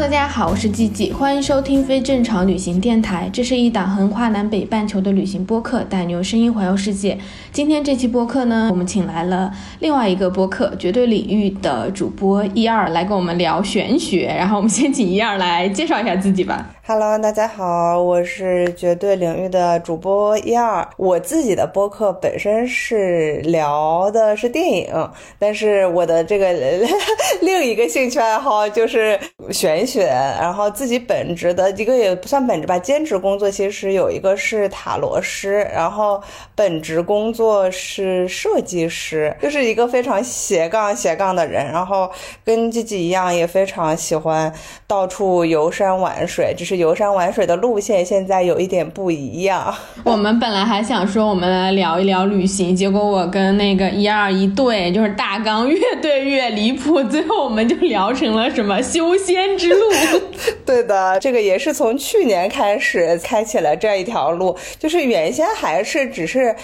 大家好，我是季季，欢迎收听非正常旅行电台。这是一档横跨南北半球的旅行播客，带你用声音环游世界。今天这期播客呢，我们请来了另外一个播客绝对领域的主播一二来跟我们聊玄学。然后我们先请一二来介绍一下自己吧。Hello，大家好，我是绝对领域的主播一二。我自己的播客本身是聊的是电影，但是我的这个 另一个兴趣爱好就是玄学。然后自己本职的一个也不算本职吧，兼职工作其实有一个是塔罗师，然后本职工作是设计师，就是一个非常斜杠斜杠的人。然后跟自己一样，也非常喜欢到处游山玩水，只是。游山玩水的路线现在有一点不一样。我们本来还想说我们来聊一聊旅行，结果我跟那个一二一对，就是大纲越对越离谱，最后我们就聊成了什么修仙之路。对的，这个也是从去年开始开启了这一条路，就是原先还是只是。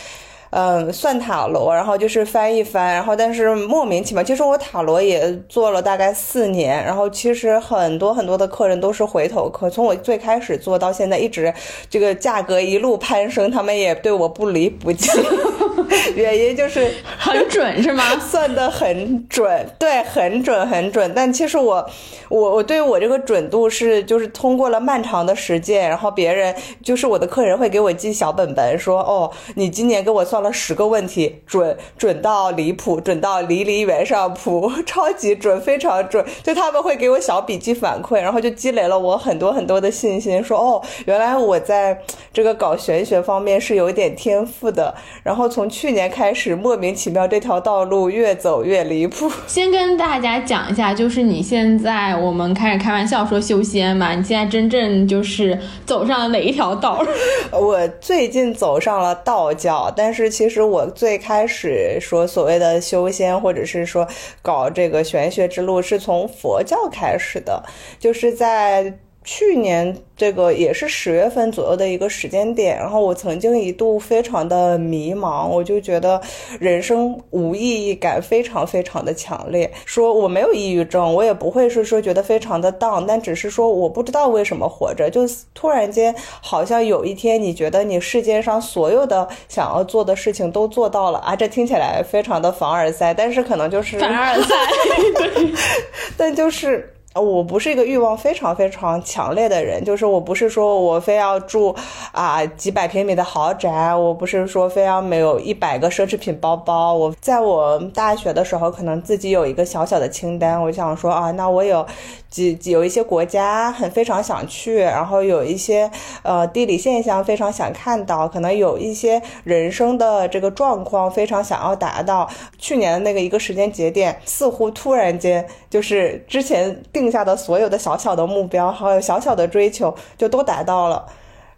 嗯，算塔罗，然后就是翻一翻，然后但是莫名其妙，其实我塔罗也做了大概四年，然后其实很多很多的客人都是回头客，从我最开始做到现在，一直这个价格一路攀升，他们也对我不离不弃。原因就是很准是吗？算的很准，对，很准很准。但其实我，我我对我这个准度是，就是通过了漫长的实践，然后别人就是我的客人会给我记小本本，说哦，你今年给我算了十个问题，准准到离谱，准到离离原上谱，超级准，非常准。就他们会给我小笔记反馈，然后就积累了我很多很多的信心，说哦，原来我在这个搞玄学方面是有一点天赋的。然后从去年开始，莫名其妙这条道路越走越离谱。先跟大家讲一下，就是你现在我们开始开玩笑说修仙嘛，你现在真正就是走上了哪一条道？我最近走上了道教，但是其实我最开始说所谓的修仙，或者是说搞这个玄学之路，是从佛教开始的，就是在。去年这个也是十月份左右的一个时间点，然后我曾经一度非常的迷茫，我就觉得人生无意义感非常非常的强烈。说我没有抑郁症，我也不会是说觉得非常的 down，但只是说我不知道为什么活着，就突然间好像有一天你觉得你世界上所有的想要做的事情都做到了啊，这听起来非常的凡尔赛，但是可能就是凡尔赛，但就是。我不是一个欲望非常非常强烈的人，就是我不是说我非要住啊几百平米的豪宅，我不是说非要没有一百个奢侈品包包。我在我大学的时候，可能自己有一个小小的清单，我想说啊，那我有几有一些国家很非常想去，然后有一些呃地理现象非常想看到，可能有一些人生的这个状况非常想要达到。去年的那个一个时间节点，似乎突然间就是之前定。定下的所有的小小的目标，还有小小的追求，就都达到了，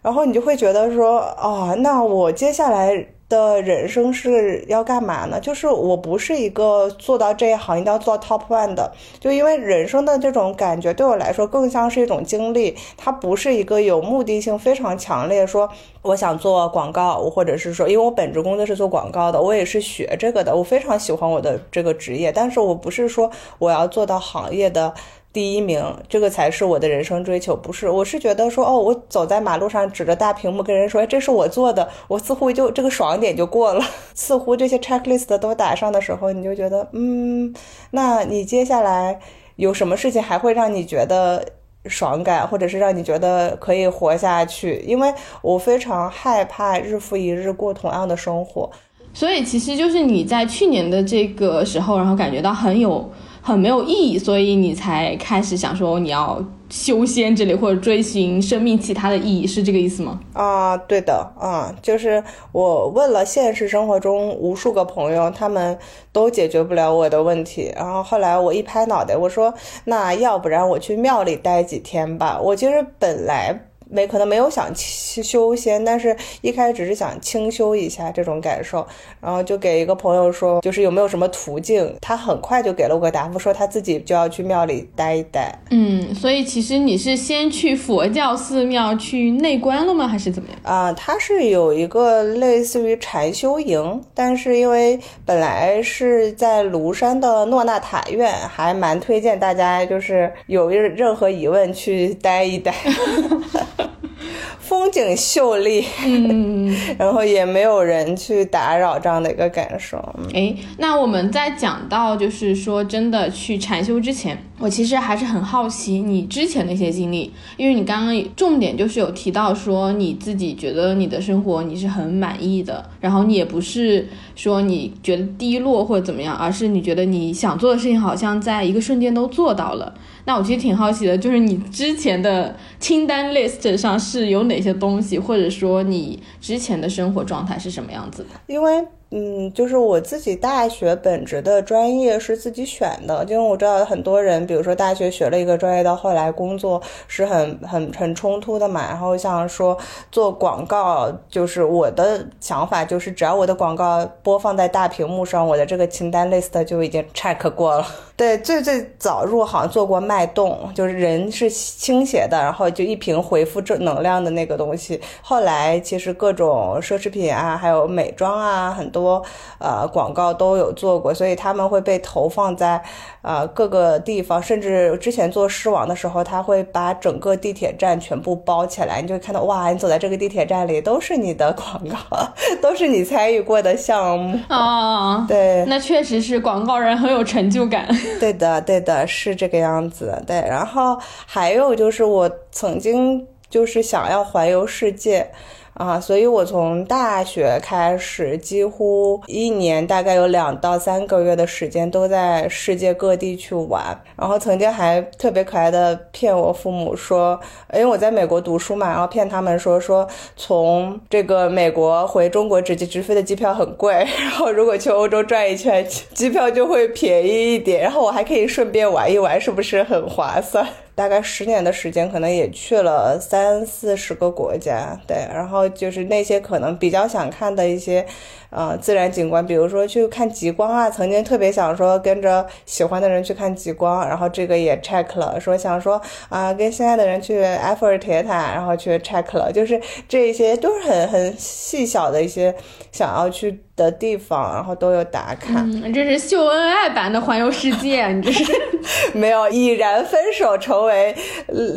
然后你就会觉得说，哦，那我接下来的人生是要干嘛呢？就是我不是一个做到这一行一定要做到 top one 的，就因为人生的这种感觉对我来说更像是一种经历，它不是一个有目的性非常强烈，说我想做广告，或者是说，因为我本职工作是做广告的，我也是学这个的，我非常喜欢我的这个职业，但是我不是说我要做到行业的。第一名，这个才是我的人生追求，不是？我是觉得说，哦，我走在马路上，指着大屏幕跟人说，哎，这是我做的，我似乎就这个爽点就过了。似乎这些 checklist 都打上的时候，你就觉得，嗯，那你接下来有什么事情还会让你觉得爽感，或者是让你觉得可以活下去？因为我非常害怕日复一日过同样的生活，所以其实就是你在去年的这个时候，然后感觉到很有。很没有意义，所以你才开始想说你要修仙之类，或者追寻生命其他的意义，是这个意思吗？啊，对的，啊，就是我问了现实生活中无数个朋友，他们都解决不了我的问题。然后后来我一拍脑袋，我说那要不然我去庙里待几天吧。我其实本来。没可能没有想修仙，但是一开始只是想清修一下这种感受，然后就给一个朋友说，就是有没有什么途径，他很快就给了我个答复，说他自己就要去庙里待一待。嗯，所以其实你是先去佛教寺庙去内观了吗，还是怎么样？啊，他是有一个类似于禅修营，但是因为本来是在庐山的诺纳塔院，还蛮推荐大家，就是有任何疑问去待一待。风景秀丽，嗯，然后也没有人去打扰这样的一个感受。哎，那我们在讲到就是说真的去禅修之前，我其实还是很好奇你之前的一些经历，因为你刚刚重点就是有提到说你自己觉得你的生活你是很满意的，然后你也不是说你觉得低落或者怎么样，而是你觉得你想做的事情好像在一个瞬间都做到了。那我其实挺好奇的，就是你之前的清单 list 上是有哪些东西，或者说你之前的生活状态是什么样子的？因为。嗯，就是我自己大学本职的专业是自己选的，因为我知道很多人，比如说大学学了一个专业，到后来工作是很很很冲突的嘛。然后像说做广告，就是我的想法就是，只要我的广告播放在大屏幕上，我的这个清单 list 就已经 check 过了。对，最最早入行做过脉动，就是人是倾斜的，然后就一瓶回复正能量的那个东西。后来其实各种奢侈品啊，还有美妆啊，很多。多呃广告都有做过，所以他们会被投放在呃各个地方，甚至之前做狮王的时候，他会把整个地铁站全部包起来，你就会看到哇，你走在这个地铁站里都是你的广告，都是你参与过的项目啊。对，那确实是广告人很有成就感。对的，对的，是这个样子。对，然后还有就是我曾经就是想要环游世界。啊，所以我从大学开始，几乎一年大概有两到三个月的时间都在世界各地去玩。然后曾经还特别可爱的骗我父母说，因为我在美国读书嘛，然后骗他们说说从这个美国回中国直接直飞的机票很贵，然后如果去欧洲转一圈，机票就会便宜一点，然后我还可以顺便玩一玩，是不是很划算？大概十年的时间，可能也去了三四十个国家，对，然后就是那些可能比较想看的一些。呃，自然景观，比如说去看极光啊，曾经特别想说跟着喜欢的人去看极光，然后这个也 check 了，说想说啊，跟心爱的人去埃菲尔铁塔，然后去 check 了，就是这些都是很很细小的一些想要去的地方，然后都有打卡。嗯，这是秀恩爱版的环游世界，你这是 没有已然分手，成为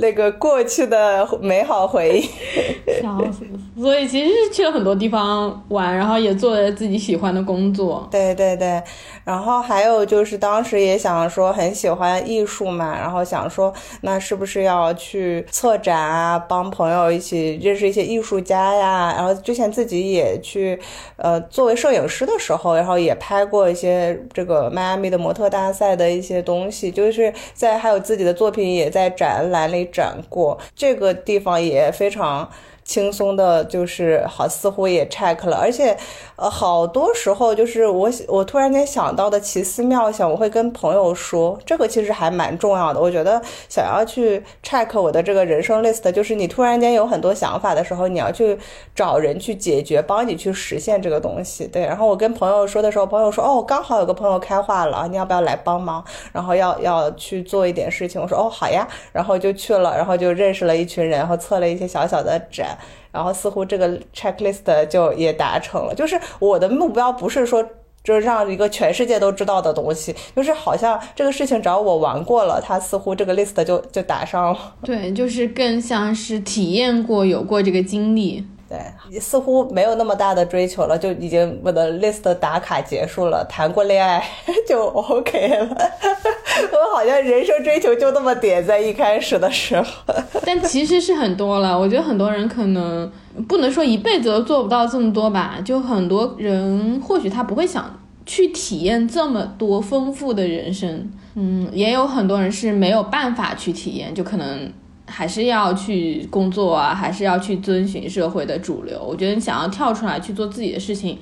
那个过去的美好回忆。笑死！所以其实是去了很多地方玩，然后也做。自己喜欢的工作，对对对，然后还有就是当时也想说很喜欢艺术嘛，然后想说那是不是要去策展啊，帮朋友一起认识一些艺术家呀？然后之前自己也去，呃，作为摄影师的时候，然后也拍过一些这个迈阿密的模特大赛的一些东西，就是在还有自己的作品也在展览里展过，这个地方也非常。轻松的，就是好，似乎也 check 了，而且，呃，好多时候就是我我突然间想到的奇思妙想，我会跟朋友说，这个其实还蛮重要的。我觉得想要去 check 我的这个人生 list，就是你突然间有很多想法的时候，你要去找人去解决，帮你去实现这个东西。对，然后我跟朋友说的时候，朋友说，哦，刚好有个朋友开化了，你要不要来帮忙？然后要要去做一点事情，我说，哦，好呀，然后就去了，然后就认识了一群人，然后测了一些小小的展。然后似乎这个 checklist 就也达成了，就是我的目标不是说就是让一个全世界都知道的东西，就是好像这个事情只要我玩过了，它似乎这个 list 就就打上了。对，就是更像是体验过、有过这个经历。对，似乎没有那么大的追求了，就已经我的 list 打卡结束了，谈过恋爱 就 OK 了。我好像人生追求就那么点，在一开始的时候。但其实是很多了，我觉得很多人可能不能说一辈子都做不到这么多吧，就很多人或许他不会想。去体验这么多丰富的人生。嗯，也有很多人是没有办法去体验，就可能还是要去工作啊，还是要去遵循社会的主流。我觉得你想要跳出来去做自己的事情，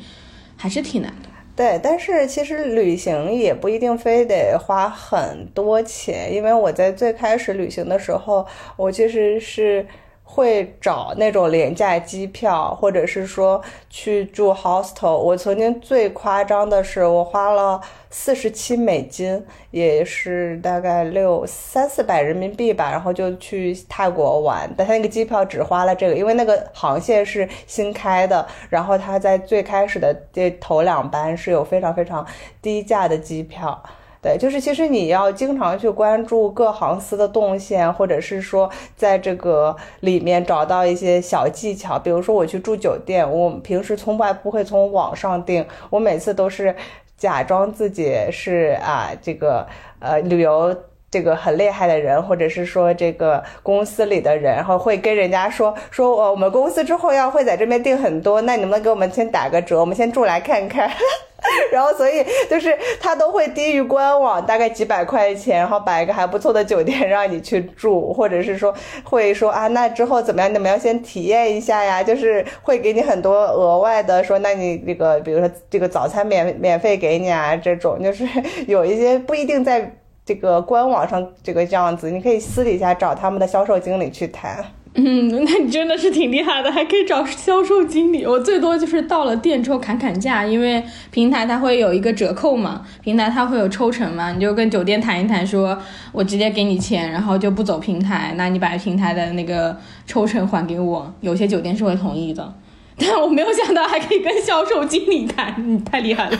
还是挺难的。对，但是其实旅行也不一定非得花很多钱，因为我在最开始旅行的时候，我其实是。会找那种廉价机票，或者是说去住 hostel。我曾经最夸张的是，我花了四十七美金，也是大概六三四百人民币吧，然后就去泰国玩。但他那个机票只花了这个，因为那个航线是新开的，然后他在最开始的这头两班是有非常非常低价的机票。对，就是其实你要经常去关注各航司的动线，或者是说在这个里面找到一些小技巧。比如说我去住酒店，我平时从来不会从网上订，我每次都是假装自己是啊这个呃旅游这个很厉害的人，或者是说这个公司里的人，然后会跟人家说说我们公司之后要会在这边订很多，那你能不能给我们先打个折？我们先住来看看。然后，所以就是他都会低于官网大概几百块钱，然后摆一个还不错的酒店让你去住，或者是说会说啊，那之后怎么样？你们要先体验一下呀，就是会给你很多额外的说，那你这个比如说这个早餐免免费给你啊，这种就是有一些不一定在这个官网上这个样子，你可以私底下找他们的销售经理去谈。嗯，那你真的是挺厉害的，还可以找销售经理。我最多就是到了店之后砍砍价，因为平台它会有一个折扣嘛，平台它会有抽成嘛，你就跟酒店谈一谈，说我直接给你钱，然后就不走平台，那你把平台的那个抽成还给我。有些酒店是会同意的，但我没有想到还可以跟销售经理谈，你太厉害了。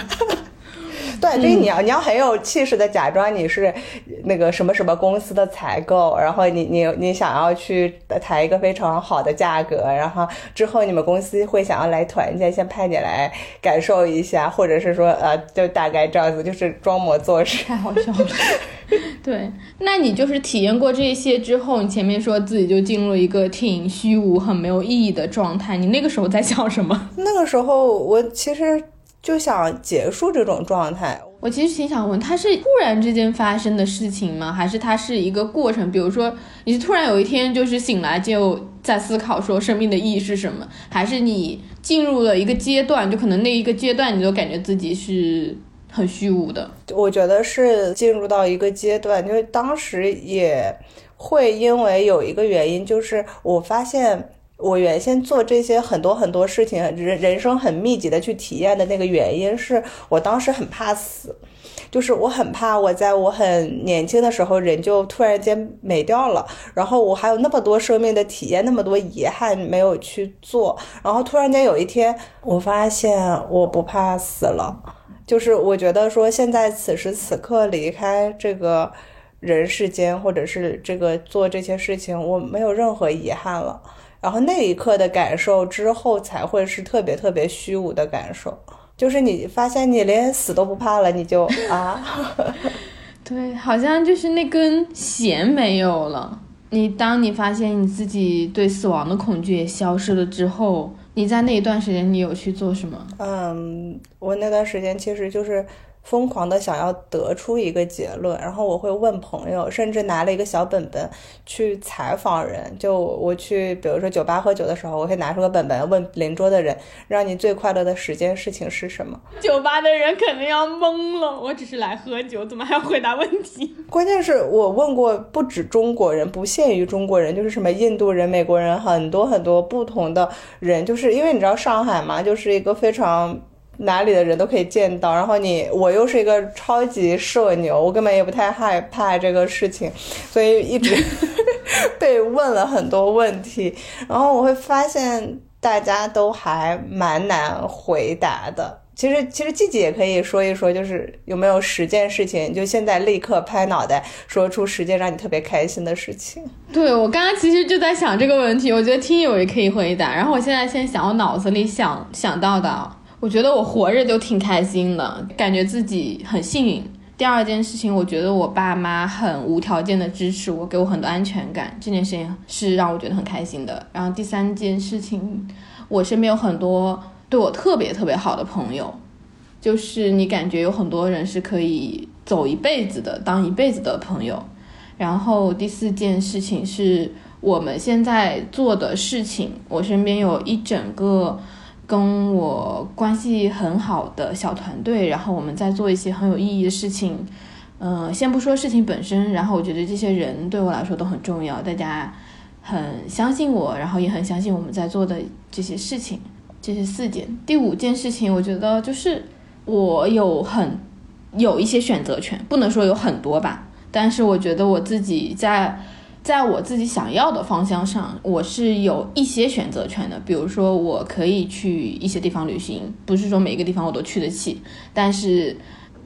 对，所以你要你要很有气势的假装你是那个什么什么公司的采购，然后你你你想要去谈一个非常好的价格，然后之后你们公司会想要来团建，先派你来感受一下，或者是说呃，就大概这样子，就是装模作 势，太好笑了。对，那你就是体验过这些之后，你前面说自己就进入一个挺虚无、很没有意义的状态，你那个时候在想什么？那个时候我其实。就想结束这种状态。我其实挺想问，它是突然之间发生的事情吗？还是它是一个过程？比如说，你是突然有一天就是醒来就在思考说生命的意义是什么？还是你进入了一个阶段，就可能那一个阶段你都感觉自己是很虚无的？我觉得是进入到一个阶段，因为当时也会因为有一个原因，就是我发现。我原先做这些很多很多事情，人人生很密集的去体验的那个原因，是我当时很怕死，就是我很怕我在我很年轻的时候人就突然间没掉了，然后我还有那么多生命的体验，那么多遗憾没有去做，然后突然间有一天我发现我不怕死了，就是我觉得说现在此时此刻离开这个人世间，或者是这个做这些事情，我没有任何遗憾了。然后那一刻的感受之后，才会是特别特别虚无的感受，就是你发现你连死都不怕了，你就 啊，对，好像就是那根弦没有了。你当你发现你自己对死亡的恐惧也消失了之后，你在那一段时间你有去做什么？嗯，我那段时间其实就是。疯狂的想要得出一个结论，然后我会问朋友，甚至拿了一个小本本去采访人。就我去，比如说酒吧喝酒的时候，我会拿出个本本问邻桌的人，让你最快乐的时间事情是什么？酒吧的人肯定要懵了，我只是来喝酒，怎么还要回答问题？关键是我问过不止中国人，不限于中国人，就是什么印度人、美国人，很多很多不同的人，就是因为你知道上海嘛，就是一个非常。哪里的人都可以见到，然后你我又是一个超级社牛，我根本也不太害怕这个事情，所以一直 被问了很多问题，然后我会发现大家都还蛮难回答的。其实其实季季也可以说一说，就是有没有十件事情，就现在立刻拍脑袋说出十件让你特别开心的事情。对我刚刚其实就在想这个问题，我觉得听友也可以回答。然后我现在先想我脑子里想想到的。我觉得我活着就挺开心的，感觉自己很幸运。第二件事情，我觉得我爸妈很无条件的支持我，给我很多安全感，这件事情是让我觉得很开心的。然后第三件事情，我身边有很多对我特别特别好的朋友，就是你感觉有很多人是可以走一辈子的，当一辈子的朋友。然后第四件事情是我们现在做的事情，我身边有一整个跟我关系很好的小团队，然后我们在做一些很有意义的事情。嗯，先不说事情本身，然后我觉得这些人对我来说都很重要，大家很相信我，然后也很相信我们在做的这些事情。这是四件，第五件事情，我觉得就是我有很有一些选择权，不能说有很多吧。但是我觉得我自己在，在我自己想要的方向上，我是有一些选择权的。比如说，我可以去一些地方旅行，不是说每一个地方我都去得起，但是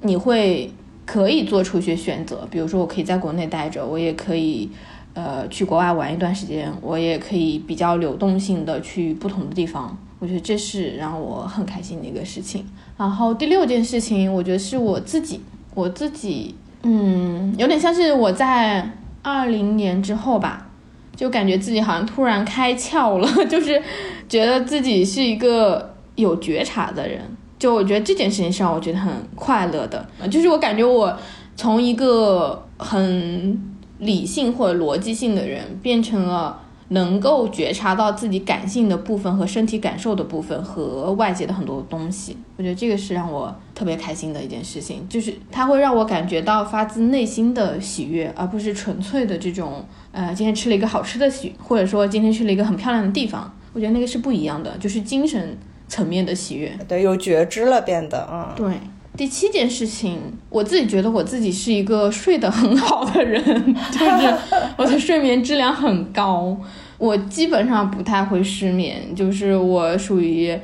你会可以做出一些选择。比如说，我可以在国内待着，我也可以呃去国外玩一段时间，我也可以比较流动性的去不同的地方。我觉得这是让我很开心的一个事情。然后第六件事情，我觉得是我自己，我自己。嗯，有点像是我在二零年之后吧，就感觉自己好像突然开窍了，就是觉得自己是一个有觉察的人。就我觉得这件事情是让我觉得很快乐的，就是我感觉我从一个很理性或者逻辑性的人变成了。能够觉察到自己感性的部分和身体感受的部分和外界的很多东西，我觉得这个是让我特别开心的一件事情，就是它会让我感觉到发自内心的喜悦，而不是纯粹的这种呃今天吃了一个好吃的喜，或者说今天去了一个很漂亮的地方，我觉得那个是不一样的，就是精神层面的喜悦。对，有觉知了变得啊。对，第七件事情，我自己觉得我自己是一个睡得很好的人，就是我的睡眠质量很高。我基本上不太会失眠，就是我属于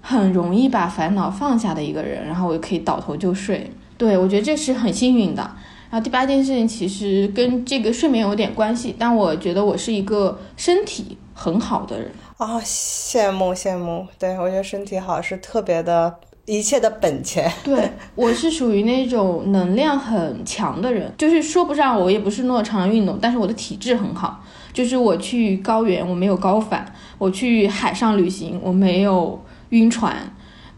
很容易把烦恼放下的一个人，然后我可以倒头就睡。对我觉得这是很幸运的。然后第八件事情其实跟这个睡眠有点关系，但我觉得我是一个身体很好的人啊，羡慕羡慕。对我觉得身体好是特别的一切的本钱。对我是属于那种能量很强的人，就是说不上我也不是那么常运动，但是我的体质很好。就是我去高原，我没有高反；我去海上旅行，我没有晕船。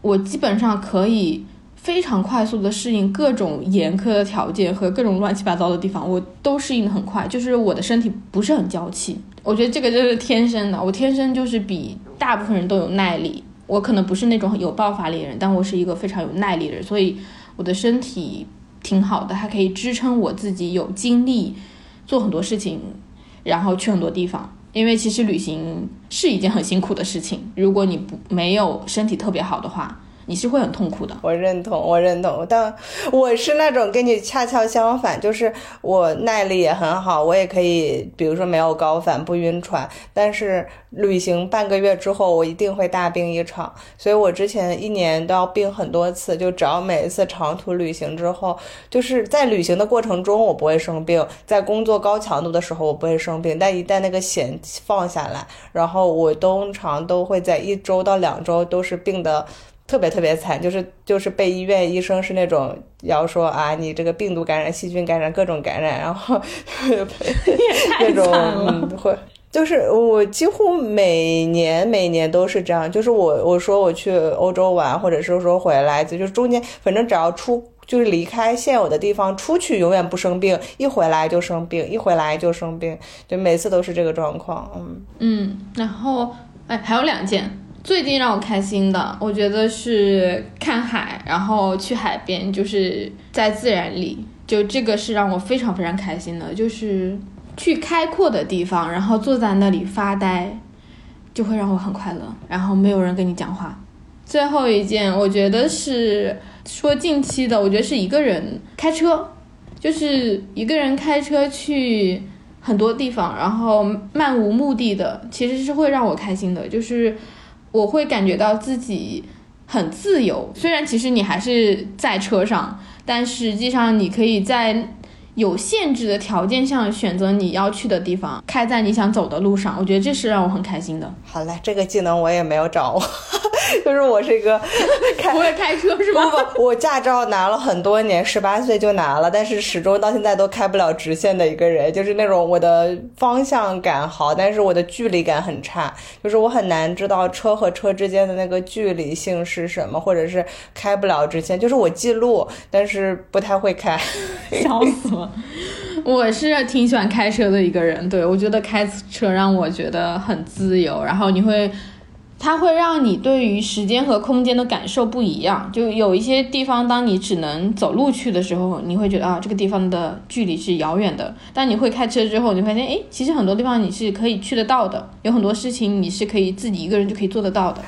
我基本上可以非常快速的适应各种严苛的条件和各种乱七八糟的地方，我都适应的很快。就是我的身体不是很娇气，我觉得这个就是天生的。我天生就是比大部分人都有耐力。我可能不是那种有爆发力的人，但我是一个非常有耐力的人，所以我的身体挺好的，它可以支撑我自己有精力做很多事情。然后去很多地方，因为其实旅行是一件很辛苦的事情。如果你不没有身体特别好的话。你是会很痛苦的，我认同，我认同，但我是那种跟你恰恰相反，就是我耐力也很好，我也可以，比如说没有高反，不晕船，但是旅行半个月之后，我一定会大病一场，所以我之前一年都要病很多次，就只要每一次长途旅行之后，就是在旅行的过程中我不会生病，在工作高强度的时候我不会生病，但一旦那个弦放下来，然后我通常都会在一周到两周都是病的。特别特别惨，就是就是被医院医生是那种要说啊，你这个病毒感染、细菌感染、各种感染，然后 那种会，就是我几乎每年每年都是这样，就是我我说我去欧洲玩，或者是说回来，就是中间反正只要出就是离开现有的地方出去，永远不生病，一回来就生病，一回来就生病，就每次都是这个状况，嗯嗯，然后哎还有两件。最近让我开心的，我觉得是看海，然后去海边，就是在自然里，就这个是让我非常非常开心的，就是去开阔的地方，然后坐在那里发呆，就会让我很快乐。然后没有人跟你讲话。最后一件，我觉得是说近期的，我觉得是一个人开车，就是一个人开车去很多地方，然后漫无目的的，其实是会让我开心的，就是。我会感觉到自己很自由，虽然其实你还是在车上，但实际上你可以在有限制的条件下选择你要去的地方，开在你想走的路上，我觉得这是让我很开心的。好嘞，这个技能我也没有掌握，就是我是一个 开不会开车是吧？不不，我驾照拿了很多年，十八岁就拿了，但是始终到现在都开不了直线的一个人，就是那种我的方向感好，但是我的距离感很差，就是我很难知道车和车之间的那个距离性是什么，或者是开不了直线，就是我记录，但是不太会开。笑死了！我是挺喜欢开车的一个人，对我觉得开车让我觉得很自由，然后你会，它会让你对于时间和空间的感受不一样。就有一些地方，当你只能走路去的时候，你会觉得啊，这个地方的距离是遥远的。但你会开车之后，你发现，哎，其实很多地方你是可以去得到的，有很多事情你是可以自己一个人就可以做得到的。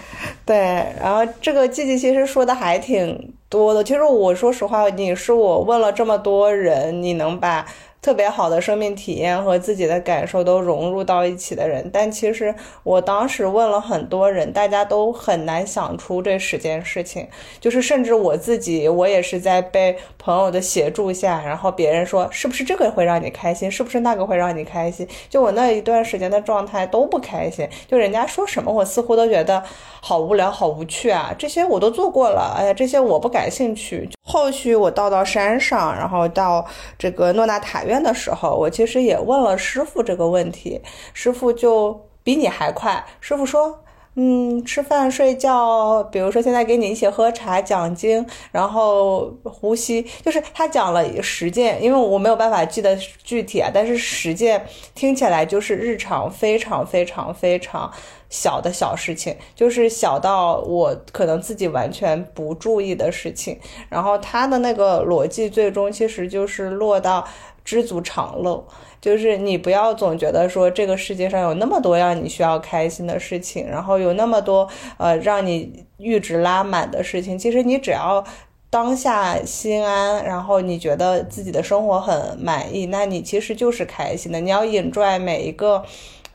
对，然后这个季季其实说的还挺。多的，其实我说实话，你是我问了这么多人，你能把特别好的生命体验和自己的感受都融入到一起的人。但其实我当时问了很多人，大家都很难想出这十件事情。就是甚至我自己，我也是在被朋友的协助下，然后别人说是不是这个会让你开心，是不是那个会让你开心？就我那一段时间的状态都不开心，就人家说什么，我似乎都觉得。好无聊，好无趣啊！这些我都做过了，哎呀，这些我不感兴趣。后续我到到山上，然后到这个诺纳塔院的时候，我其实也问了师傅这个问题，师傅就比你还快。师傅说，嗯，吃饭、睡觉，比如说现在给你一起喝茶、讲经，然后呼吸，就是他讲了十件，因为我没有办法记得具体啊，但是十件听起来就是日常非常非常非常。小的小事情，就是小到我可能自己完全不注意的事情。然后他的那个逻辑，最终其实就是落到知足常乐，就是你不要总觉得说这个世界上有那么多让你需要开心的事情，然后有那么多呃让你阈值拉满的事情。其实你只要当下心安，然后你觉得自己的生活很满意，那你其实就是开心的。你要引拽每一个。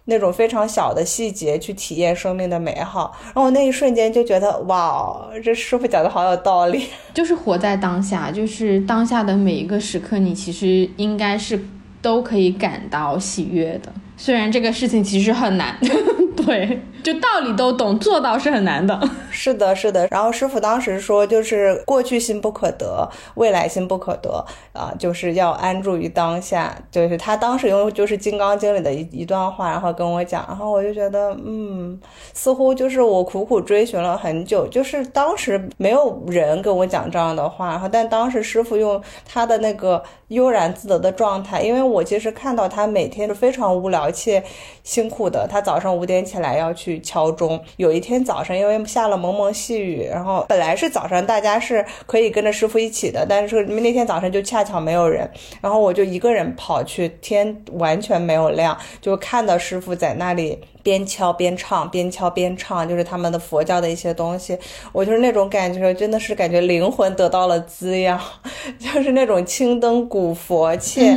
那种非常小的细节去体验生命的美好，然后我那一瞬间就觉得，哇，这师傅讲的好有道理，就是活在当下，就是当下的每一个时刻，你其实应该是都可以感到喜悦的，虽然这个事情其实很难，对。就道理都懂，做到是很难的。是的，是的。然后师傅当时说，就是过去心不可得，未来心不可得啊，就是要安住于当下。就是他当时用就是《金刚经》里的一一段话，然后跟我讲，然后我就觉得，嗯，似乎就是我苦苦追寻了很久，就是当时没有人跟我讲这样的话，然后但当时师傅用他的那个悠然自得的状态，因为我其实看到他每天是非常无聊且辛苦的，他早上五点起来要去。敲钟。有一天早上，因为下了蒙蒙细雨，然后本来是早上大家是可以跟着师傅一起的，但是那天早上就恰巧没有人，然后我就一个人跑去，天完全没有亮，就看到师傅在那里。边敲边唱，边敲边唱，就是他们的佛教的一些东西。我就是那种感觉，真的是感觉灵魂得到了滋养，就是那种青灯古佛，且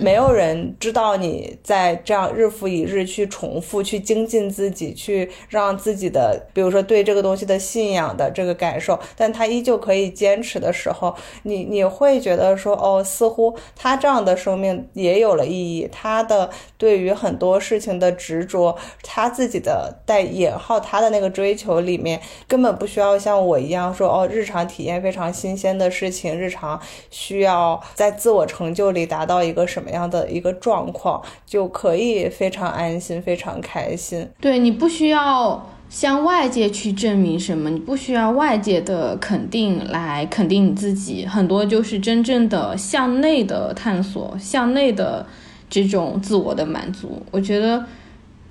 没有人知道你在这样日复一日去重复、去精进自己，去让自己的，比如说对这个东西的信仰的这个感受，但他依旧可以坚持的时候，你你会觉得说，哦，似乎他这样的生命也有了意义，他的对于很多事情的执着。他自己的带引号，他的那个追求里面根本不需要像我一样说哦，日常体验非常新鲜的事情，日常需要在自我成就里达到一个什么样的一个状况，就可以非常安心、非常开心。对你不需要向外界去证明什么，你不需要外界的肯定来肯定你自己，很多就是真正的向内的探索，向内的这种自我的满足。我觉得。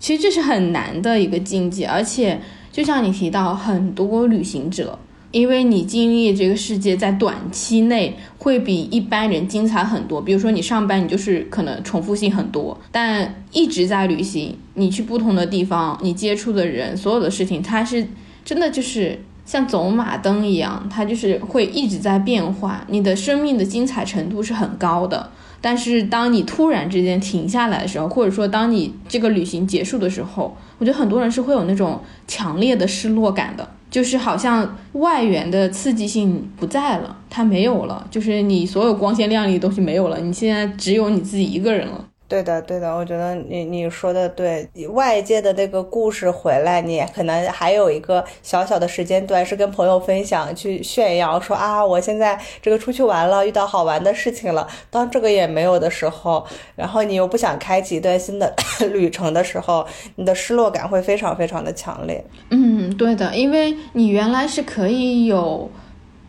其实这是很难的一个境界，而且就像你提到，很多旅行者，因为你经历这个世界在短期内会比一般人精彩很多。比如说你上班，你就是可能重复性很多，但一直在旅行，你去不同的地方，你接触的人，所有的事情，它是真的就是像走马灯一样，它就是会一直在变化。你的生命的精彩程度是很高的。但是当你突然之间停下来的时候，或者说当你这个旅行结束的时候，我觉得很多人是会有那种强烈的失落感的。就是好像外援的刺激性不在了，它没有了，就是你所有光鲜亮丽的东西没有了，你现在只有你自己一个人了。对的，对的，我觉得你你说的对，外界的那个故事回来，你可能还有一个小小的时间段是跟朋友分享，去炫耀说啊，我现在这个出去玩了，遇到好玩的事情了。当这个也没有的时候，然后你又不想开启一段新的 旅程的时候，你的失落感会非常非常的强烈。嗯，对的，因为你原来是可以有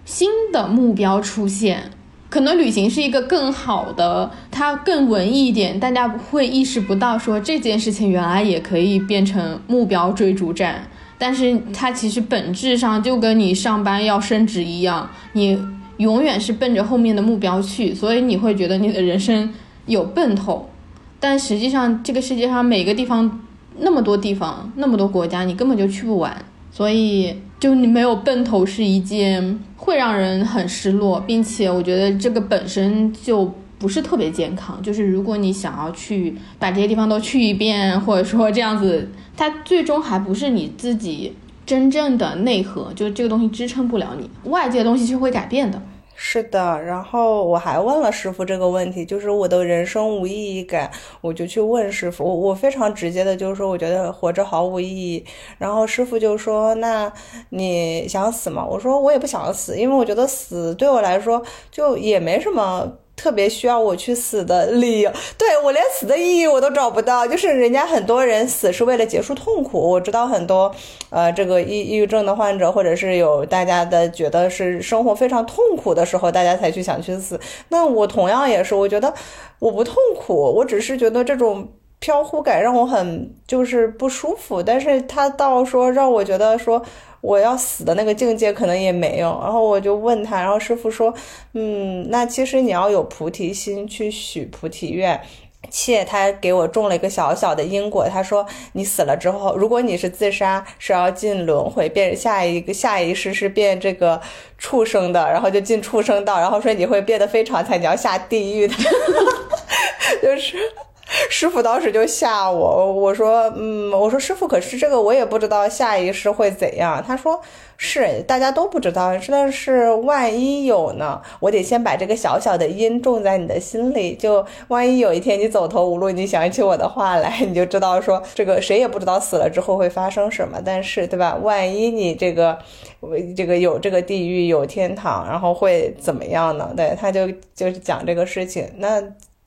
新的目标出现。可能旅行是一个更好的，它更文艺一点，大家会意识不到说这件事情原来也可以变成目标追逐战，但是它其实本质上就跟你上班要升职一样，你永远是奔着后面的目标去，所以你会觉得你的人生有奔头，但实际上这个世界上每个地方那么多地方，那么多国家，你根本就去不完，所以就你没有奔头是一件。会让人很失落，并且我觉得这个本身就不是特别健康。就是如果你想要去把这些地方都去一遍，或者说这样子，它最终还不是你自己真正的内核，就是这个东西支撑不了你，外界的东西是会改变的。是的，然后我还问了师傅这个问题，就是我的人生无意义感，我就去问师傅，我我非常直接的，就是说我觉得活着毫无意义。然后师傅就说：“那你想死吗？”我说：“我也不想死，因为我觉得死对我来说就也没什么。”特别需要我去死的理由，对我连死的意义我都找不到。就是人家很多人死是为了结束痛苦，我知道很多，呃，这个抑抑郁症的患者，或者是有大家的觉得是生活非常痛苦的时候，大家才去想去死。那我同样也是，我觉得我不痛苦，我只是觉得这种。飘忽感让我很就是不舒服，但是他到说让我觉得说我要死的那个境界可能也没有，然后我就问他，然后师傅说，嗯，那其实你要有菩提心去许菩提愿，且他给我种了一个小小的因果，他说你死了之后，如果你是自杀，是要进轮回，变下一个下一世是变这个畜生的，然后就进畜生道，然后说你会变得非常惨，你要下地狱的，就是。师傅当时就吓我，我说，嗯，我说师傅，可是这个我也不知道下一世会怎样。他说是，大家都不知道，但是万一有呢？我得先把这个小小的因种在你的心里，就万一有一天你走投无路，你想起我的话来，你就知道说这个谁也不知道死了之后会发生什么，但是对吧？万一你这个，这个有这个地狱有天堂，然后会怎么样呢？对，他就就是讲这个事情，那。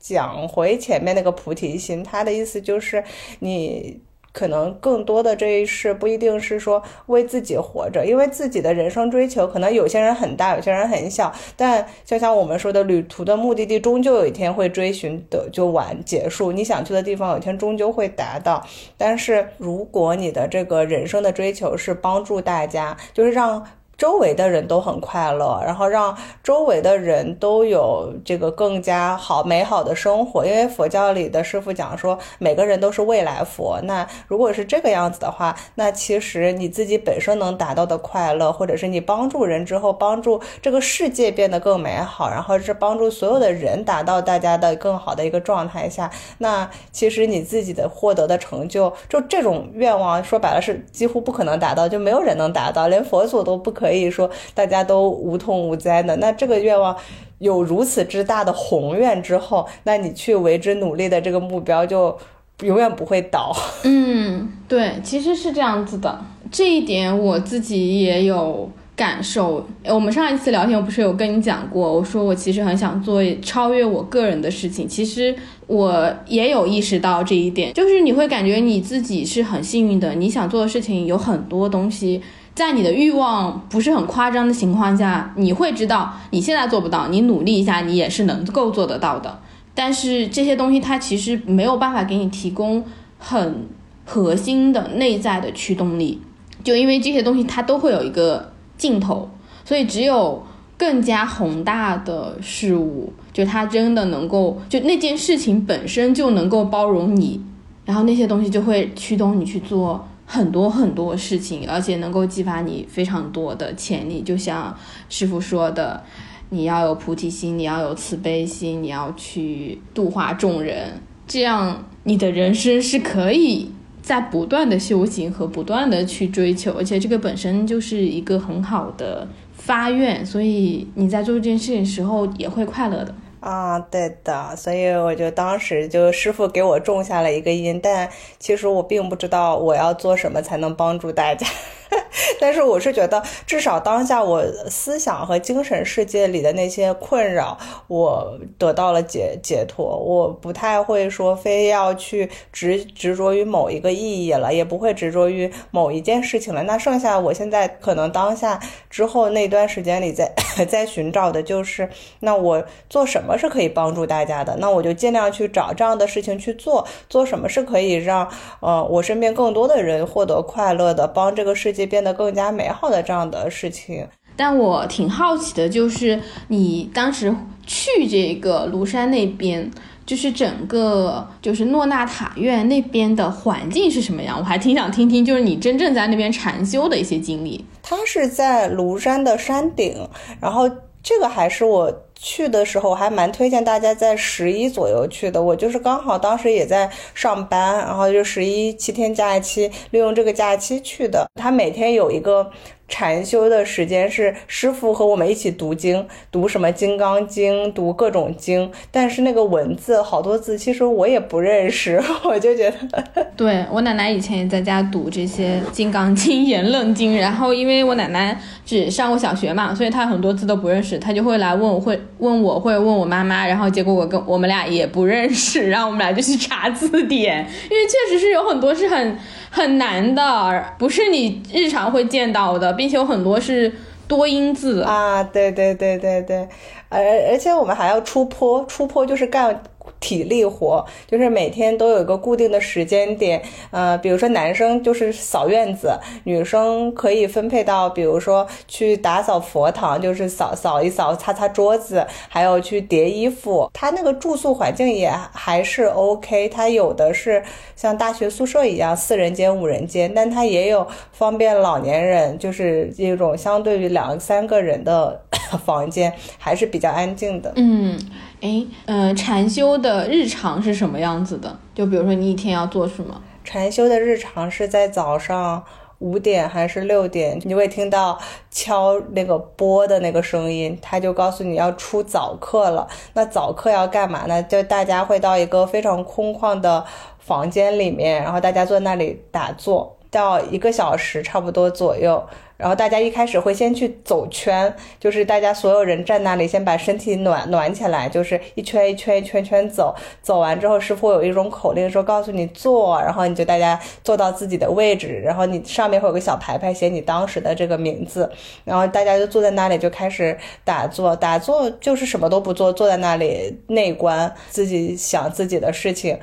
讲回前面那个菩提心，他的意思就是，你可能更多的这一世不一定是说为自己活着，因为自己的人生追求可能有些人很大，有些人很小。但就像我们说的，旅途的目的地终究有一天会追寻的就完结束，你想去的地方有一天终究会达到。但是如果你的这个人生的追求是帮助大家，就是让。周围的人都很快乐，然后让周围的人都有这个更加好美好的生活。因为佛教里的师傅讲说，每个人都是未来佛。那如果是这个样子的话，那其实你自己本身能达到的快乐，或者是你帮助人之后，帮助这个世界变得更美好，然后是帮助所有的人达到大家的更好的一个状态下，那其实你自己的获得的成就，就这种愿望，说白了是几乎不可能达到，就没有人能达到，连佛祖都不可。可以说大家都无痛无灾的，那这个愿望有如此之大的宏愿之后，那你去为之努力的这个目标就永远不会倒。嗯，对，其实是这样子的，这一点我自己也有感受。我们上一次聊天，我不是有跟你讲过，我说我其实很想做超越我个人的事情。其实我也有意识到这一点，就是你会感觉你自己是很幸运的，你想做的事情有很多东西。在你的欲望不是很夸张的情况下，你会知道你现在做不到，你努力一下，你也是能够做得到的。但是这些东西它其实没有办法给你提供很核心的内在的驱动力，就因为这些东西它都会有一个尽头，所以只有更加宏大的事物，就它真的能够，就那件事情本身就能够包容你，然后那些东西就会驱动你去做。很多很多事情，而且能够激发你非常多的潜力。就像师傅说的，你要有菩提心，你要有慈悲心，你要去度化众人，这样你的人生是可以在不断的修行和不断的去追求，而且这个本身就是一个很好的发愿，所以你在做这件事情时候也会快乐的。啊，对的，所以我就当时就师傅给我种下了一个因，但其实我并不知道我要做什么才能帮助大家。但是我是觉得，至少当下我思想和精神世界里的那些困扰，我得到了解解脱。我不太会说非要去执执着于某一个意义了，也不会执着于某一件事情了。那剩下我现在可能当下之后那段时间里，在 在寻找的就是，那我做什么是可以帮助大家的？那我就尽量去找这样的事情去做。做什么是可以让呃我身边更多的人获得快乐的，帮这个世界变得更加美好的这样的事情，但我挺好奇的，就是你当时去这个庐山那边，就是整个就是诺纳塔院那边的环境是什么样？我还挺想听听，就是你真正在那边禅修的一些经历。它是在庐山的山顶，然后这个还是我。去的时候我还蛮推荐大家在十一左右去的，我就是刚好当时也在上班，然后就十一七天假期，利用这个假期去的。他每天有一个。禅修的时间是师傅和我们一起读经，读什么《金刚经》，读各种经。但是那个文字好多字，其实我也不认识，我就觉得。对我奶奶以前也在家读这些《金刚经》《言论经》，然后因为我奶奶只上过小学嘛，所以她很多字都不认识，她就会来问我，会问我，会问我妈妈，然后结果我跟我们俩也不认识，然后我们俩就去查字典，因为确实是有很多是很。很难的，不是你日常会见到的，并且有很多是多音字啊！对对对对对，而而且我们还要出坡，出坡就是干。体力活就是每天都有一个固定的时间点，呃，比如说男生就是扫院子，女生可以分配到，比如说去打扫佛堂，就是扫扫一扫、擦擦桌子，还有去叠衣服。他那个住宿环境也还是 OK，他有的是像大学宿舍一样四人间、五人间，但他也有方便老年人，就是一种相对于两三个人的 房间，还是比较安静的。嗯。哎，嗯，禅修的日常是什么样子的？就比如说你一天要做什么？禅修的日常是在早上五点还是六点，你会听到敲那个钵的那个声音，他就告诉你要出早课了。那早课要干嘛呢？就大家会到一个非常空旷的房间里面，然后大家坐那里打坐，到一个小时差不多左右。然后大家一开始会先去走圈，就是大家所有人站那里，先把身体暖暖起来，就是一圈一圈一圈圈走。走完之后，师傅有一种口令说告诉你坐，然后你就大家坐到自己的位置，然后你上面会有个小牌牌写你当时的这个名字，然后大家就坐在那里就开始打坐。打坐就是什么都不做，坐在那里内观，自己想自己的事情。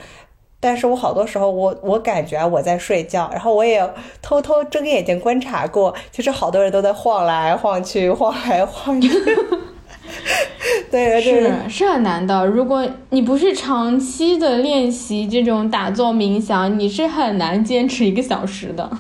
但是我好多时候，我我感觉我在睡觉，然后我也偷偷睁眼睛观察过，其实好多人都在晃来晃去，晃来晃去。对，是是很难的。如果你不是长期的练习这种打坐冥想，你是很难坚持一个小时的。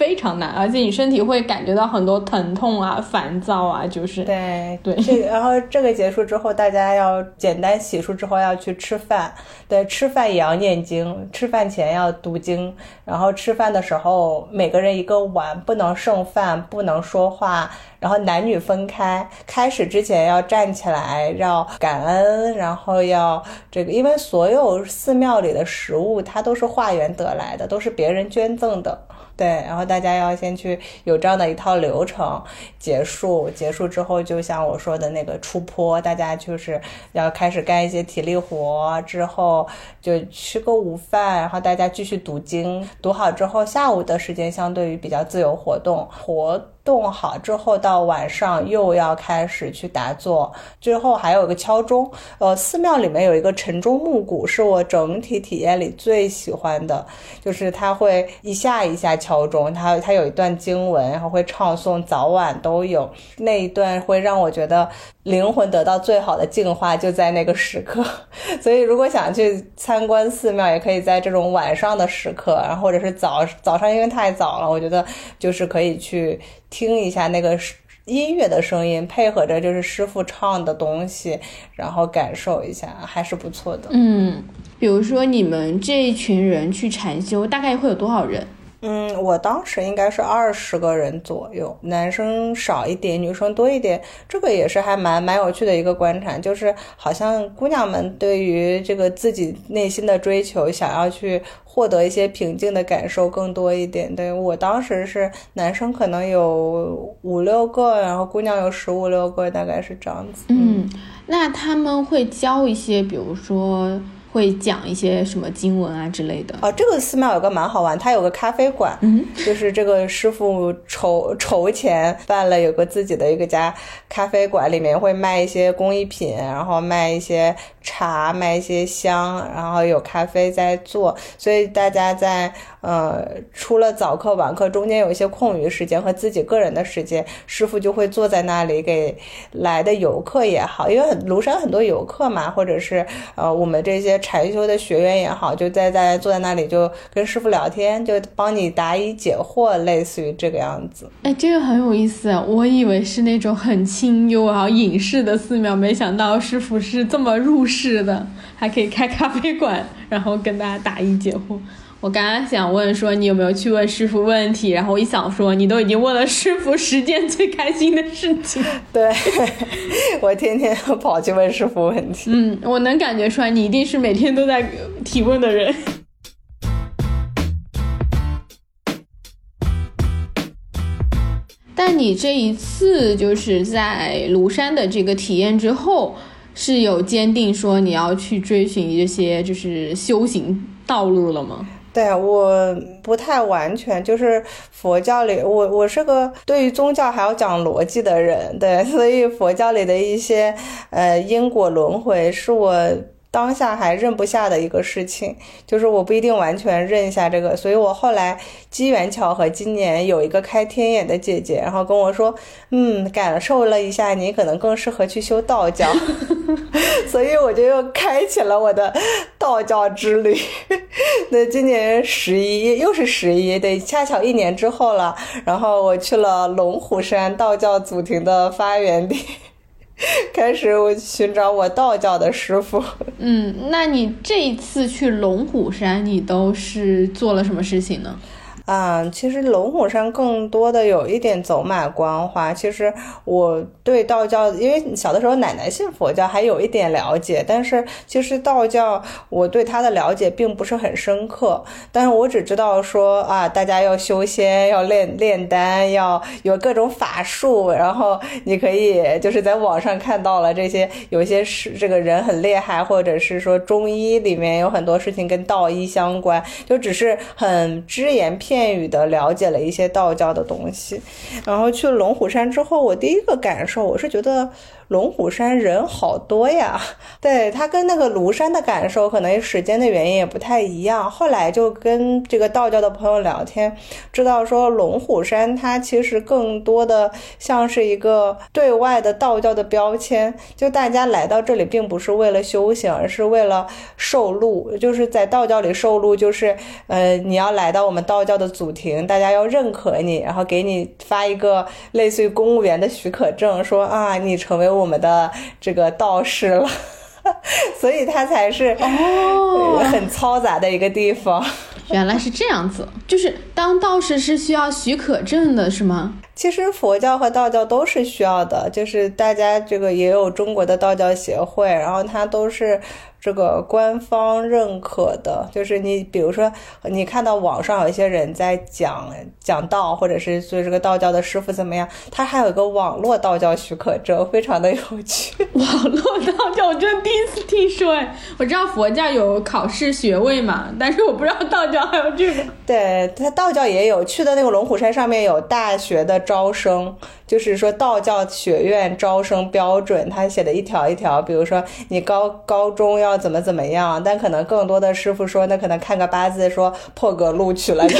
非常难，而且你身体会感觉到很多疼痛啊、烦躁啊，就是对 对。这然后这个结束之后，大家要简单洗漱之后要去吃饭，对，吃饭也要念经，吃饭前要读经，然后吃饭的时候每个人一个碗，不能剩饭，不能说话，然后男女分开。开始之前要站起来，要感恩，然后要这个，因为所有寺庙里的食物它都是化缘得来的，都是别人捐赠的。对，然后大家要先去有这样的一套流程，结束结束之后，就像我说的那个出坡，大家就是要开始干一些体力活，之后就吃个午饭，然后大家继续读经，读好之后，下午的时间相对于比较自由活动活。动好之后，到晚上又要开始去打坐，最后还有一个敲钟。呃，寺庙里面有一个晨钟暮鼓，是我整体体验里最喜欢的，就是它会一下一下敲钟，它它有一段经文，然后会唱诵，早晚都有。那一段会让我觉得灵魂得到最好的净化，就在那个时刻。所以，如果想去参观寺庙，也可以在这种晚上的时刻，然后或者是早早上，因为太早了，我觉得就是可以去。听一下那个音乐的声音配合着就是师傅唱的东西，然后感受一下，还是不错的。嗯，比如说你们这一群人去禅修，大概会有多少人？嗯，我当时应该是二十个人左右，男生少一点，女生多一点。这个也是还蛮蛮有趣的一个观察，就是好像姑娘们对于这个自己内心的追求，想要去获得一些平静的感受更多一点。对我当时是男生可能有五六个，然后姑娘有十五六个，大概是这样子。嗯，那他们会教一些，比如说。会讲一些什么经文啊之类的哦。这个寺庙有个蛮好玩，它有个咖啡馆，嗯，就是这个师傅筹筹钱办了有个自己的一个家咖啡馆，里面会卖一些工艺品，然后卖一些茶，卖一些香，然后有咖啡在做，所以大家在呃除了早课晚课中间有一些空余时间和自己个人的时间，师傅就会坐在那里给来的游客也好，因为很庐山很多游客嘛，或者是呃我们这些。禅修的学员也好，就在在坐在那里就跟师傅聊天，就帮你答疑解惑，类似于这个样子。哎，这个很有意思。我以为是那种很清幽然后隐士的寺庙，没想到师傅是这么入世的，还可以开咖啡馆，然后跟大家答疑解惑。我刚刚想问说你有没有去问师傅问题，然后我一想说你都已经问了师傅十件最开心的事情。对，我天天跑去问师傅问题。嗯，我能感觉出来你一定是每天都在提问的人。但你这一次就是在庐山的这个体验之后，是有坚定说你要去追寻这些就是修行道路了吗？对我不太完全，就是佛教里，我我是个对于宗教还要讲逻辑的人，对，所以佛教里的一些呃因果轮回是我。当下还认不下的一个事情，就是我不一定完全认下这个，所以我后来机缘巧合，今年有一个开天眼的姐姐，然后跟我说，嗯，感受了一下，你可能更适合去修道教，所以我就又开启了我的道教之旅。那今年十一又是十一，对，恰巧一年之后了，然后我去了龙虎山道教祖庭的发源地。开始我寻找我道教的师傅。嗯，那你这一次去龙虎山，你都是做了什么事情呢？嗯，其实龙虎山更多的有一点走马观花。其实我对道教，因为小的时候奶奶信佛教，还有一点了解。但是其实道教，我对它的了解并不是很深刻。但是我只知道说啊，大家要修仙，要炼炼丹，要有各种法术。然后你可以就是在网上看到了这些，有些是这个人很厉害，或者是说中医里面有很多事情跟道医相关，就只是很只言片。片语的了解了一些道教的东西，然后去龙虎山之后，我第一个感受，我是觉得。龙虎山人好多呀，对他跟那个庐山的感受，可能时间的原因也不太一样。后来就跟这个道教的朋友聊天，知道说龙虎山它其实更多的像是一个对外的道教的标签，就大家来到这里并不是为了修行，而是为了受禄。就是在道教里受禄，就是呃你要来到我们道教的祖庭，大家要认可你，然后给你发一个类似于公务员的许可证，说啊你成为。我们的这个道士了，所以他才是哦很嘈杂的一个地方。原来是这样子，就是当道士是需要许可证的，是吗？其实佛教和道教都是需要的，就是大家这个也有中国的道教协会，然后它都是。这个官方认可的，就是你，比如说，你看到网上有一些人在讲讲道，或者是做这个道教的师傅怎么样，他还有一个网络道教许可证，非常的有趣。网络道教，我真第一次听说，哎，我知道佛教有考试学位嘛，但是我不知道道教还有这个。对，他道教也有，去的那个龙虎山上面有大学的招生。就是说，道教学院招生标准，他写的一条一条，比如说你高高中要怎么怎么样，但可能更多的师傅说，那可能看个八字，说破格录取了。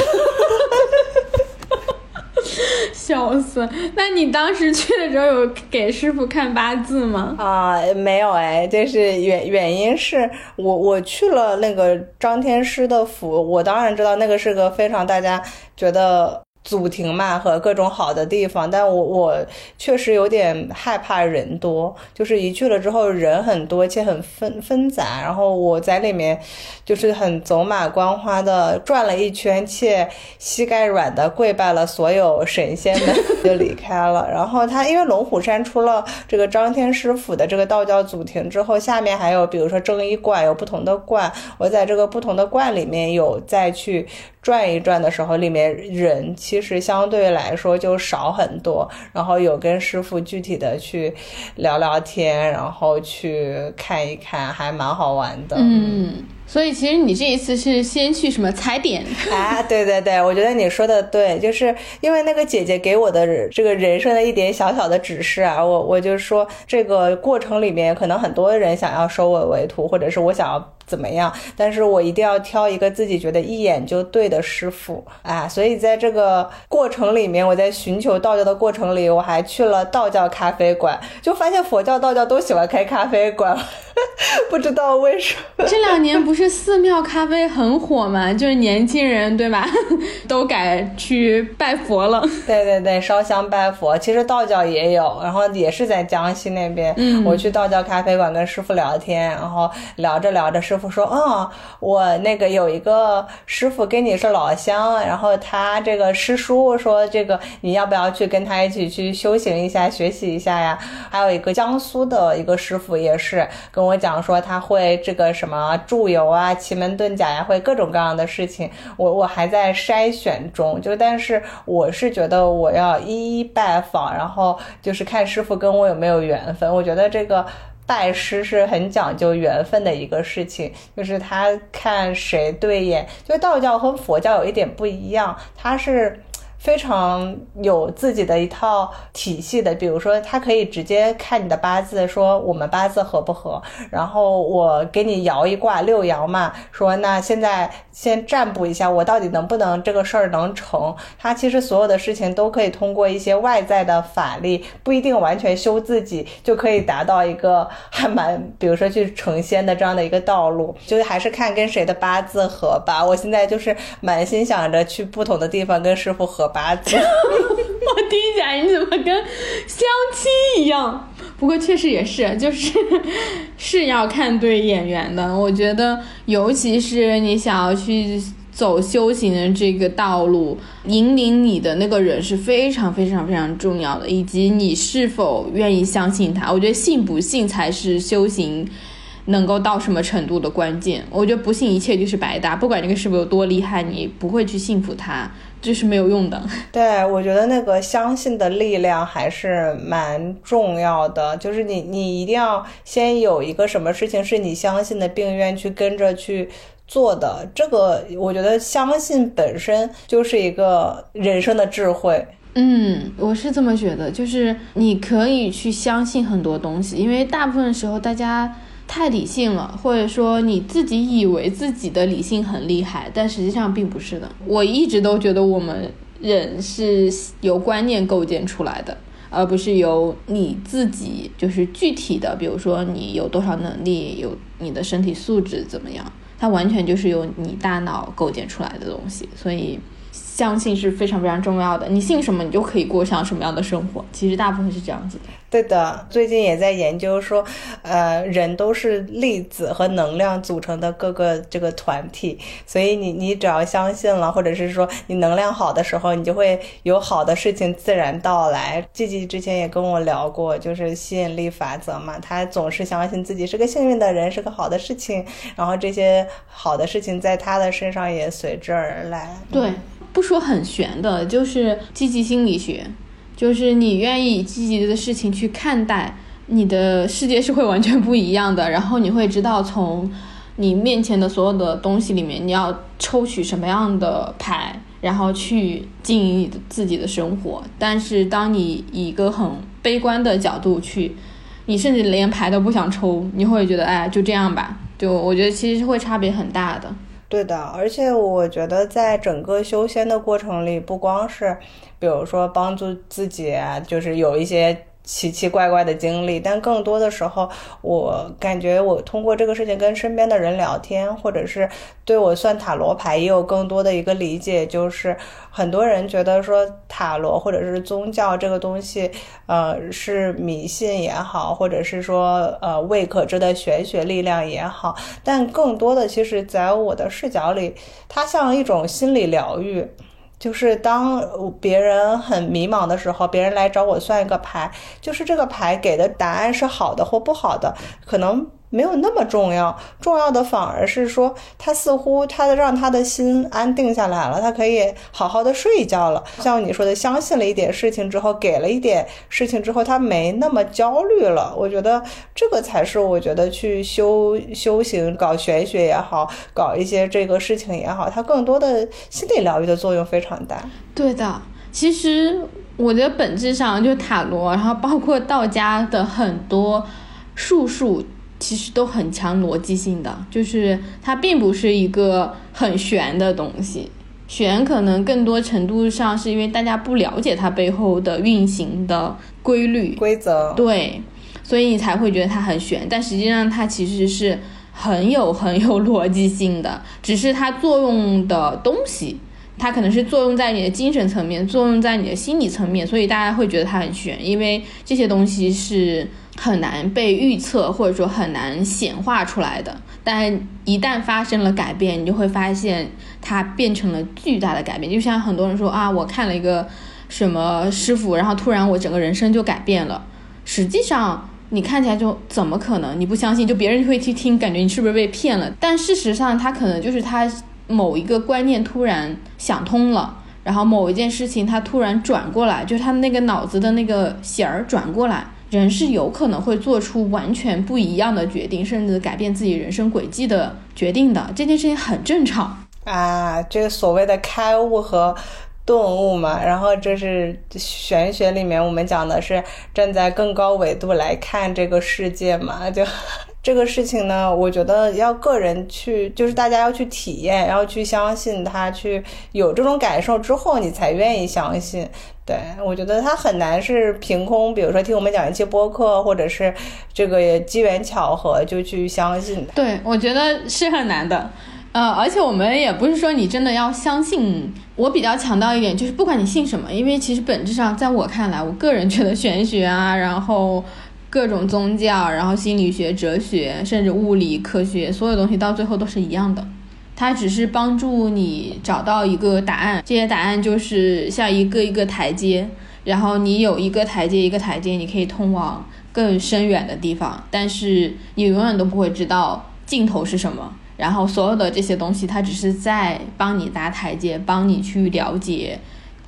笑死！那你当时去的时候有给师傅看八字吗？啊，没有哎，就是原原因是我我去了那个张天师的府，我当然知道那个是个非常大家觉得。祖庭嘛和各种好的地方，但我我确实有点害怕人多，就是一去了之后人很多且很纷纷杂，然后我在里面就是很走马观花的转了一圈，且膝盖软的跪拜了所有神仙们 就离开了。然后他因为龙虎山出了这个张天师府的这个道教祖庭之后，下面还有比如说正一观有不同的观，我在这个不同的观里面有再去。转一转的时候，里面人其实相对来说就少很多。然后有跟师傅具体的去聊聊天，然后去看一看，还蛮好玩的。嗯。所以其实你这一次是先去什么踩点？啊，对对对，我觉得你说的对，就是因为那个姐姐给我的这个人生的一点小小的指示啊，我我就说这个过程里面可能很多人想要收我为徒，或者是我想要怎么样，但是我一定要挑一个自己觉得一眼就对的师傅啊。所以在这个过程里面，我在寻求道教的过程里，我还去了道教咖啡馆，就发现佛教、道教都喜欢开咖啡馆，不知道为什么。这两年不是。寺庙咖啡很火嘛？就是年轻人对吧，都改去拜佛了。对对对，烧香拜佛。其实道教也有，然后也是在江西那边。嗯，我去道教咖啡馆跟师傅聊天，然后聊着聊着，师傅说：“嗯，我那个有一个师傅跟你是老乡，然后他这个师叔说这个你要不要去跟他一起去修行一下，学习一下呀？”还有一个江苏的一个师傅也是跟我讲说他会这个什么祝由。啊，奇门遁甲呀，会各种各样的事情，我我还在筛选中，就但是我是觉得我要一一拜访，然后就是看师傅跟我有没有缘分。我觉得这个拜师是很讲究缘分的一个事情，就是他看谁对眼，就道教和佛教有一点不一样，他是。非常有自己的一套体系的，比如说他可以直接看你的八字，说我们八字合不合，然后我给你摇一卦六爻嘛，说那现在先占卜一下，我到底能不能这个事儿能成？他其实所有的事情都可以通过一些外在的法力，不一定完全修自己就可以达到一个还蛮，比如说去成仙的这样的一个道路，就是还是看跟谁的八字合吧。我现在就是满心想着去不同的地方跟师傅合。八字，我听起来你怎么跟相亲一样？不过确实也是，就是 是要看对演员的。我觉得，尤其是你想要去走修行的这个道路，引领你的那个人是非常非常非常重要的，以及你是否愿意相信他。我觉得信不信才是修行能够到什么程度的关键。我觉得不信一切就是白搭，不管这个师傅有多厉害，你不会去信服他。这是没有用的。对，我觉得那个相信的力量还是蛮重要的。就是你，你一定要先有一个什么事情是你相信的，并愿去跟着去做的。这个，我觉得相信本身就是一个人生的智慧。嗯，我是这么觉得，就是你可以去相信很多东西，因为大部分时候大家。太理性了，或者说你自己以为自己的理性很厉害，但实际上并不是的。我一直都觉得我们人是由观念构建出来的，而不是由你自己就是具体的，比如说你有多少能力，有你的身体素质怎么样，它完全就是由你大脑构建出来的东西。所以，相信是非常非常重要的。你信什么，你就可以过上什么样的生活。其实大部分是这样子的。对的，最近也在研究说，呃，人都是粒子和能量组成的各个这个团体，所以你你只要相信了，或者是说你能量好的时候，你就会有好的事情自然到来。季季之前也跟我聊过，就是吸引力法则嘛，他总是相信自己是个幸运的人，是个好的事情，然后这些好的事情在他的身上也随之而来。对，不说很玄的，就是积极心理学。就是你愿意积极的事情去看待，你的世界是会完全不一样的。然后你会知道，从你面前的所有的东西里面，你要抽取什么样的牌，然后去经营你自己的生活。但是，当你以一个很悲观的角度去，你甚至连牌都不想抽，你会觉得，哎，就这样吧。就我觉得其实会差别很大的。对的，而且我觉得在整个修仙的过程里，不光是。比如说帮助自己，就是有一些奇奇怪怪的经历，但更多的时候，我感觉我通过这个事情跟身边的人聊天，或者是对我算塔罗牌也有更多的一个理解，就是很多人觉得说塔罗或者是宗教这个东西，呃，是迷信也好，或者是说呃未可知的玄学力量也好，但更多的其实在我的视角里，它像一种心理疗愈。就是当别人很迷茫的时候，别人来找我算一个牌，就是这个牌给的答案是好的或不好的，可能。没有那么重要，重要的反而是说，他似乎他的让他的心安定下来了，他可以好好的睡一觉了。像你说的，相信了一点事情之后，给了一点事情之后，他没那么焦虑了。我觉得这个才是我觉得去修修行、搞玄学也好，搞一些这个事情也好，它更多的心理疗愈的作用非常大。对的，其实我觉得本质上就塔罗，然后包括道家的很多术数。其实都很强逻辑性的，就是它并不是一个很玄的东西，玄可能更多程度上是因为大家不了解它背后的运行的规律。规则，对，所以你才会觉得它很玄，但实际上它其实是很有很有逻辑性的，只是它作用的东西，它可能是作用在你的精神层面，作用在你的心理层面，所以大家会觉得它很玄，因为这些东西是。很难被预测，或者说很难显化出来的。但一旦发生了改变，你就会发现它变成了巨大的改变。就像很多人说啊，我看了一个什么师傅，然后突然我整个人生就改变了。实际上你看起来就怎么可能？你不相信，就别人会去听，感觉你是不是被骗了？但事实上，他可能就是他某一个观念突然想通了，然后某一件事情他突然转过来，就是他那个脑子的那个弦儿转过来。人是有可能会做出完全不一样的决定，甚至改变自己人生轨迹的决定的。这件事情很正常啊，这个所谓的开悟和顿悟嘛。然后这是玄学里面我们讲的是站在更高维度来看这个世界嘛，就。这个事情呢，我觉得要个人去，就是大家要去体验，要去相信他，去有这种感受之后，你才愿意相信。对我觉得他很难是凭空，比如说听我们讲一期播客，或者是这个机缘巧合就去相信。对，我觉得是很难的。呃，而且我们也不是说你真的要相信。我比较强调一点，就是不管你信什么，因为其实本质上，在我看来，我个人觉得玄学啊，然后。各种宗教，然后心理学、哲学，甚至物理科学，所有东西到最后都是一样的。它只是帮助你找到一个答案，这些答案就是像一个一个台阶，然后你有一个台阶一个台阶，你可以通往更深远的地方。但是你永远都不会知道尽头是什么。然后所有的这些东西，它只是在帮你搭台阶，帮你去了解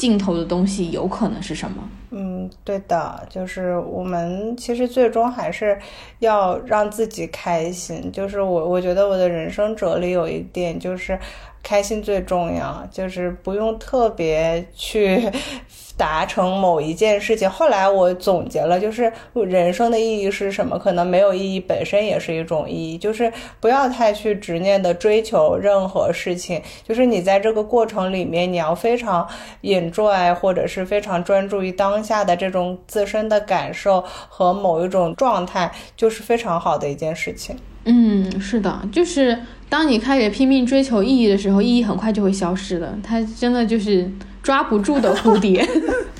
镜头的东西有可能是什么。嗯，对的，就是我们其实最终还是要让自己开心。就是我，我觉得我的人生哲理有一点就是，开心最重要，就是不用特别去。达成某一件事情，后来我总结了，就是人生的意义是什么？可能没有意义本身也是一种意义，就是不要太去执念的追求任何事情，就是你在这个过程里面，你要非常 enjoy，或者是非常专注于当下的这种自身的感受和某一种状态，就是非常好的一件事情。嗯，是的，就是当你开始拼命追求意义的时候，意义很快就会消失的。它真的就是抓不住的蝴蝶。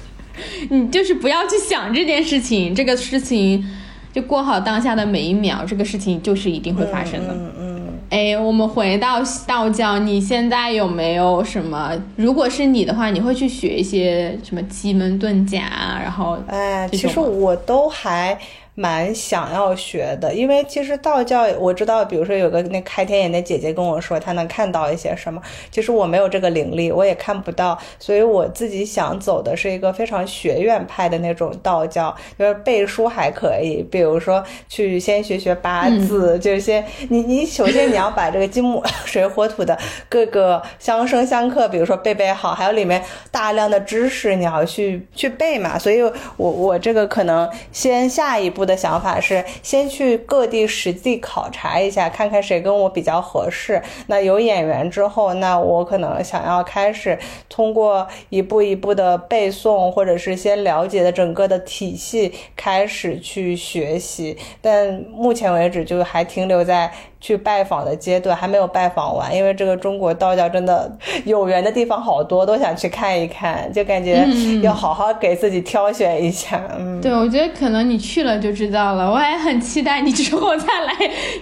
你就是不要去想这件事情，这个事情就过好当下的每一秒，这个事情就是一定会发生的。嗯嗯。哎，我们回到道教，你现在有没有什么？如果是你的话，你会去学一些什么奇门遁甲啊？然后，哎，其实我都还。蛮想要学的，因为其实道教我知道，比如说有个那开天眼的姐姐跟我说，她能看到一些什么。其实我没有这个灵力，我也看不到，所以我自己想走的是一个非常学院派的那种道教，就是背书还可以，比如说去先学学八字，就是先你你首先你要把这个金木水火土的各个相生相克，比如说背背好，还有里面大量的知识你要去去背嘛。所以我我这个可能先下一步。步的想法是，先去各地实地考察一下，看看谁跟我比较合适。那有演员之后，那我可能想要开始通过一步一步的背诵，或者是先了解的整个的体系开始去学习。但目前为止，就还停留在。去拜访的阶段还没有拜访完，因为这个中国道教真的有缘的地方好多，都想去看一看，就感觉要好好给自己挑选一下。嗯，对，我觉得可能你去了就知道了。我还很期待你之后再来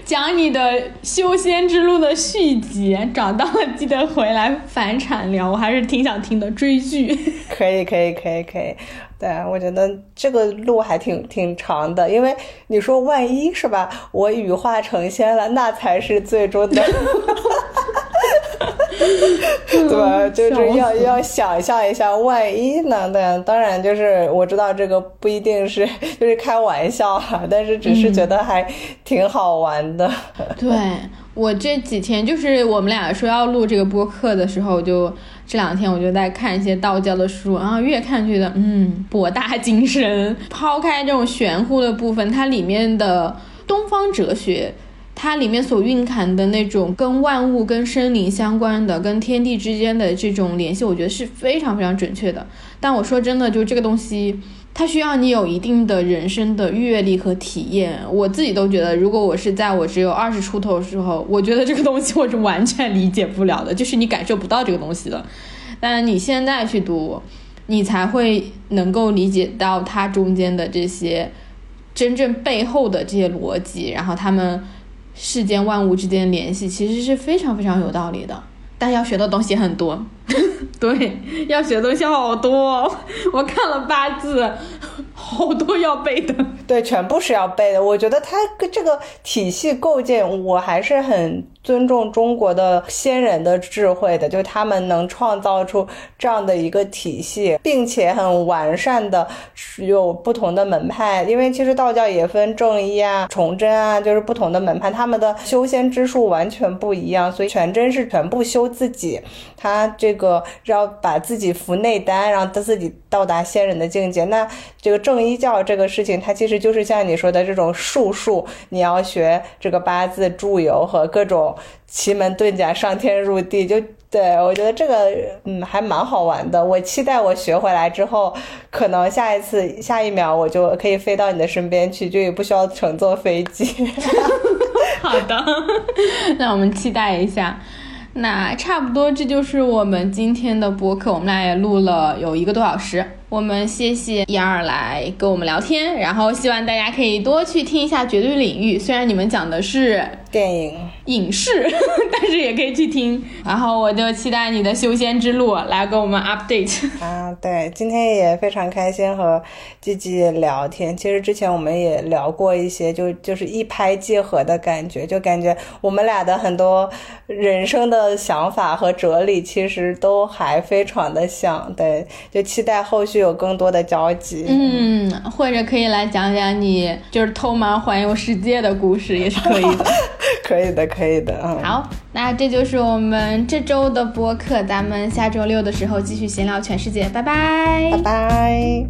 讲你的修仙之路的续集，找到了记得回来返场聊，我还是挺想听的。追剧，可以，可以，可以，可以。对，我觉得这个路还挺挺长的，因为你说万一是吧，我羽化成仙了，那才是最终的，对吧？就是要要想象一下，万一呢？对，当然就是我知道这个不一定是 就是开玩笑哈，但是只是觉得还挺好玩的。对我这几天就是我们俩说要录这个播客的时候就。这两天我就在看一些道教的书，然后越看觉得嗯博大精深。抛开这种玄乎的部分，它里面的东方哲学，它里面所蕴含的那种跟万物、跟生灵相关的、跟天地之间的这种联系，我觉得是非常非常准确的。但我说真的，就这个东西。它需要你有一定的人生的阅历和体验。我自己都觉得，如果我是在我只有二十出头的时候，我觉得这个东西我是完全理解不了的，就是你感受不到这个东西的。但你现在去读，你才会能够理解到它中间的这些真正背后的这些逻辑，然后他们世间万物之间的联系其实是非常非常有道理的。但要学的东西很多，对，要学的东西好多。我看了八字，好多要背的。对，全部是要背的。我觉得它这个体系构建，我还是很。尊重中国的先人的智慧的，就他们能创造出这样的一个体系，并且很完善的有不同的门派。因为其实道教也分正一啊、崇祯啊，就是不同的门派，他们的修仙之术完全不一样。所以全真是全部修自己，他这个要把自己服内丹，让他自己到达仙人的境界。那这个正正一教这个事情，它其实就是像你说的这种术数，你要学这个八字、祝由和各种。奇门遁甲、上天入地，就对我觉得这个嗯还蛮好玩的。我期待我学回来之后，可能下一次、下一秒我就可以飞到你的身边去，就也不需要乘坐飞机。好的，那我们期待一下。那差不多，这就是我们今天的播客。我们俩也录了有一个多小时。我们谢谢一二来跟我们聊天，然后希望大家可以多去听一下《绝对领域》，虽然你们讲的是电影影视，但是也可以去听。然后我就期待你的修仙之路来跟我们 update 啊！对，今天也非常开心和吉吉聊天。其实之前我们也聊过一些，就就是一拍即合的感觉，就感觉我们俩的很多人生的想法和哲理其实都还非常的像。对，就期待后续。有更多的交集，嗯，或者可以来讲讲你就是偷盲环游世界的故事，也是可以的，可以的，可以的，嗯。好，那这就是我们这周的播客，咱们下周六的时候继续闲聊全世界，拜拜，拜拜。